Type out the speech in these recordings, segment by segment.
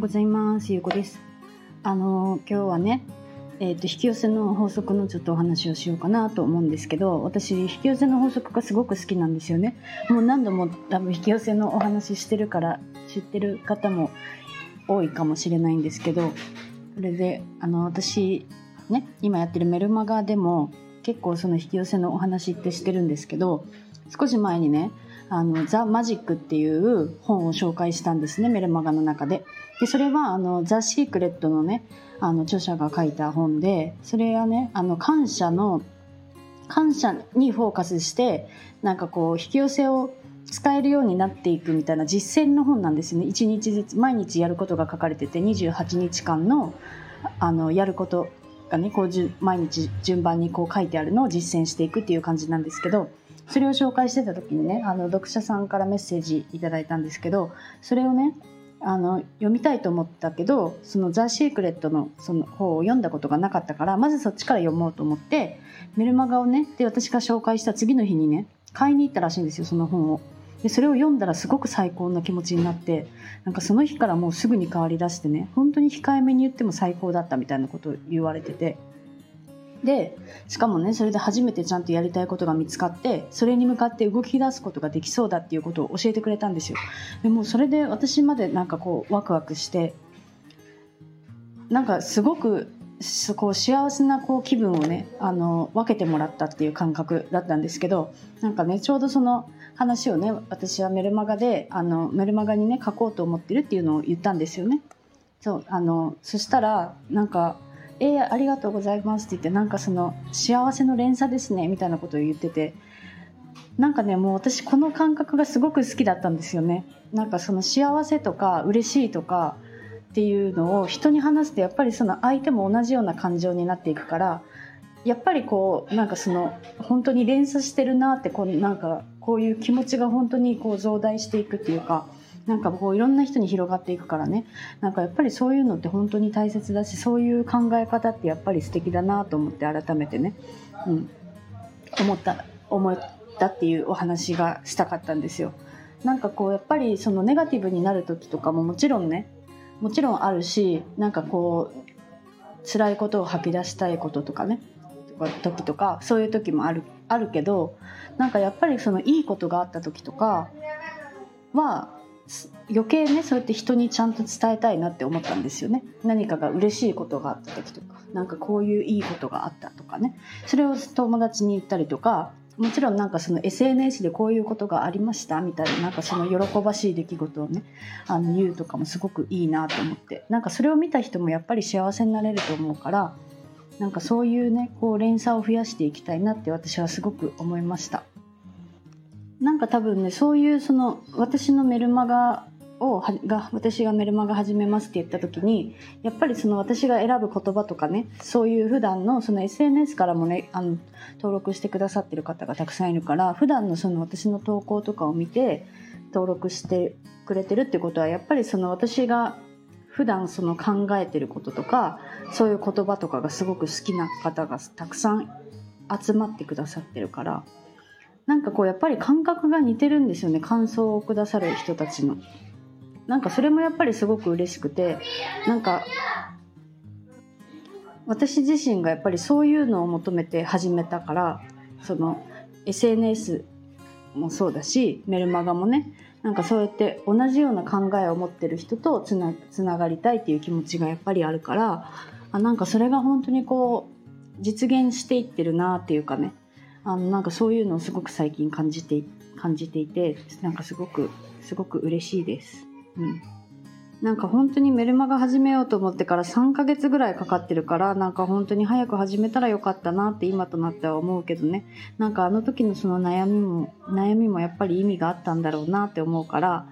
うございます。ゆうこです。あの今日はね、えっ、と引き寄せの法則のちょっとお話をしようかなと思うんですけど、私引き寄せの法則がすごく好きなんですよね。もう何度も多分引き寄せのお話ししてるから知ってる方も多いかもしれないんですけど、それであの私ね今やってるメルマガでも結構その引き寄せのお話ってしてるんですけど、少し前にね。あのザ・マジックっていう本を紹介したんですねメルマガの中で。でそれはあのザ・シークレットのねあの著者が書いた本でそれはねあの感謝の感謝にフォーカスしてなんかこう引き寄せを使えるようになっていくみたいな実践の本なんですよね。1日ずつ毎日やることが書かれてて28日間のあのやることがねこうじゅ毎日順番にこう書いてあるのを実践していくっていう感じなんですけどそれを紹介してた時にねあの読者さんからメッセージいただいたんですけどそれをねあの読みたいと思ったけどその「ザ・シークレットのその方を読んだことがなかったからまずそっちから読もうと思ってメルマガをねで私が紹介した次の日にね買いに行ったらしいんですよその本を。でそれを読んだらすごく最高な気持ちになってなんかその日からもうすぐに変わりだしてね本当に控えめに言っても最高だったみたいなことを言われててでしかもねそれで初めてちゃんとやりたいことが見つかってそれに向かって動き出すことができそうだっていうことを教えてくれたんですよでもそれで私までなんかこうワクワクしてなんかすごくこう幸せなこう気分をねあの分けてもらったっていう感覚だったんですけどなんかねちょうどその話をね私はメルマガであのメルマガにね書こうと思ってるっていうのを言ったんですよね。そうあのそしたらなんか「えー、ありがとうございます」って言ってなんかその「幸せの連鎖ですね」みたいなことを言っててなんかねもう私この感覚がすごく好きだったんですよね。なんかその幸せとか嬉しいとかっていうのを人に話すとやっぱりその相手も同じような感情になっていくからやっぱりこうなんかその本当に連鎖してるなってこうなんかこういう気持ちが本当にこう増大していくっていうかなんかこういろんな人に広がっていくからね。なんかやっぱりそういうのって本当に大切だしそういう考え方ってやっぱり素敵だなと思って改めてね、うん、思った思ったっていうお話がしたかったんですよ。なんかこうやっぱりそのネガティブになる時とかももちろんねもちろんあるしなんかこう辛いことを吐き出したいこととかね時とかそういう時もあるあるけどなんかやっぱりそのいいことがあった時とかは余計ねそうやって人にちゃんと伝えたいなって思ったんですよね。何かが嬉しいことがあった時とかなんかこういういいことがあったとかね。それを友達に言ったりとかもちろんなんかその SNS でこういうことがありましたみたいななんかその喜ばしい出来事をねあの言うとかもすごくいいなと思って。なんかそれを見た人もやっぱり幸せになれると思うからなんかそういうねこう連鎖を増やしていきたいなって私はすごく思いました。なんか多分ねそういうその私のメルマガをが私がメルマガ始めますって言った時にやっぱりその私が選ぶ言葉とかねそういう普段のその SNS からもねあの登録してくださってる方がたくさんいるから普段のその私の投稿とかを見て登録してくれてるってことはやっぱりその私が普段その考えてることとかそういう言葉とかがすごく好きな方がたくさん集まってくださってるからなんかこうやっぱり感覚が似てるんですよね感想をくださる人たちの。なんかそれもやっぱりすごく嬉しくてなんか私自身がやっぱりそういうのを求めて始めたからその SNS もそうだしメルマガもねなんかそうやって同じような考えを持ってる人とつなつながりたいっていう気持ちがやっぱりあるからあなんかそれが本当にこう実現していってるなっていうかねあのなんかそういうのをすごく最近感じて感じていてなんかすごくすごく嬉しいです。うん。なんか本当にメルマガ始めようと思ってから3ヶ月ぐらいかかってるからなんか本当に早く始めたらよかったなって今となっては思うけどね。なんかあの時のその悩みも悩みもやっぱり意味があったんだろうなって思うから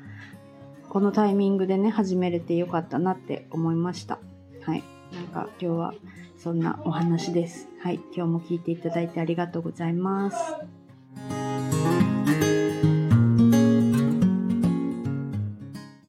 このタイミングでね始めれてよかったなって思いました。はい。なんか今日はそんなお話です。はい今日も聞いていただいてありがとうございます。